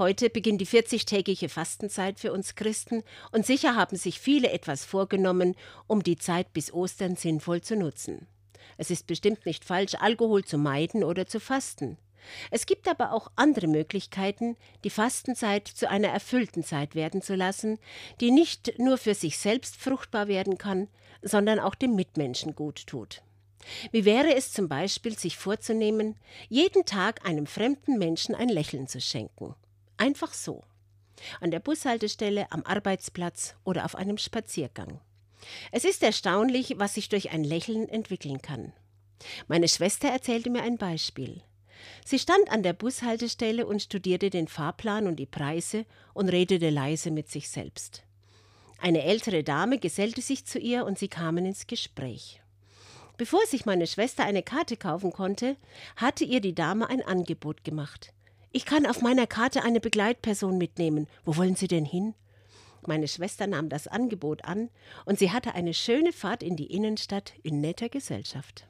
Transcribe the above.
Heute beginnt die 40-tägige Fastenzeit für uns Christen und sicher haben sich viele etwas vorgenommen, um die Zeit bis Ostern sinnvoll zu nutzen. Es ist bestimmt nicht falsch, Alkohol zu meiden oder zu fasten. Es gibt aber auch andere Möglichkeiten, die Fastenzeit zu einer erfüllten Zeit werden zu lassen, die nicht nur für sich selbst fruchtbar werden kann, sondern auch dem Mitmenschen gut tut. Wie wäre es zum Beispiel, sich vorzunehmen, jeden Tag einem fremden Menschen ein Lächeln zu schenken? Einfach so. An der Bushaltestelle, am Arbeitsplatz oder auf einem Spaziergang. Es ist erstaunlich, was sich durch ein Lächeln entwickeln kann. Meine Schwester erzählte mir ein Beispiel. Sie stand an der Bushaltestelle und studierte den Fahrplan und die Preise und redete leise mit sich selbst. Eine ältere Dame gesellte sich zu ihr und sie kamen ins Gespräch. Bevor sich meine Schwester eine Karte kaufen konnte, hatte ihr die Dame ein Angebot gemacht. Ich kann auf meiner Karte eine Begleitperson mitnehmen. Wo wollen Sie denn hin? Meine Schwester nahm das Angebot an und sie hatte eine schöne Fahrt in die Innenstadt in netter Gesellschaft.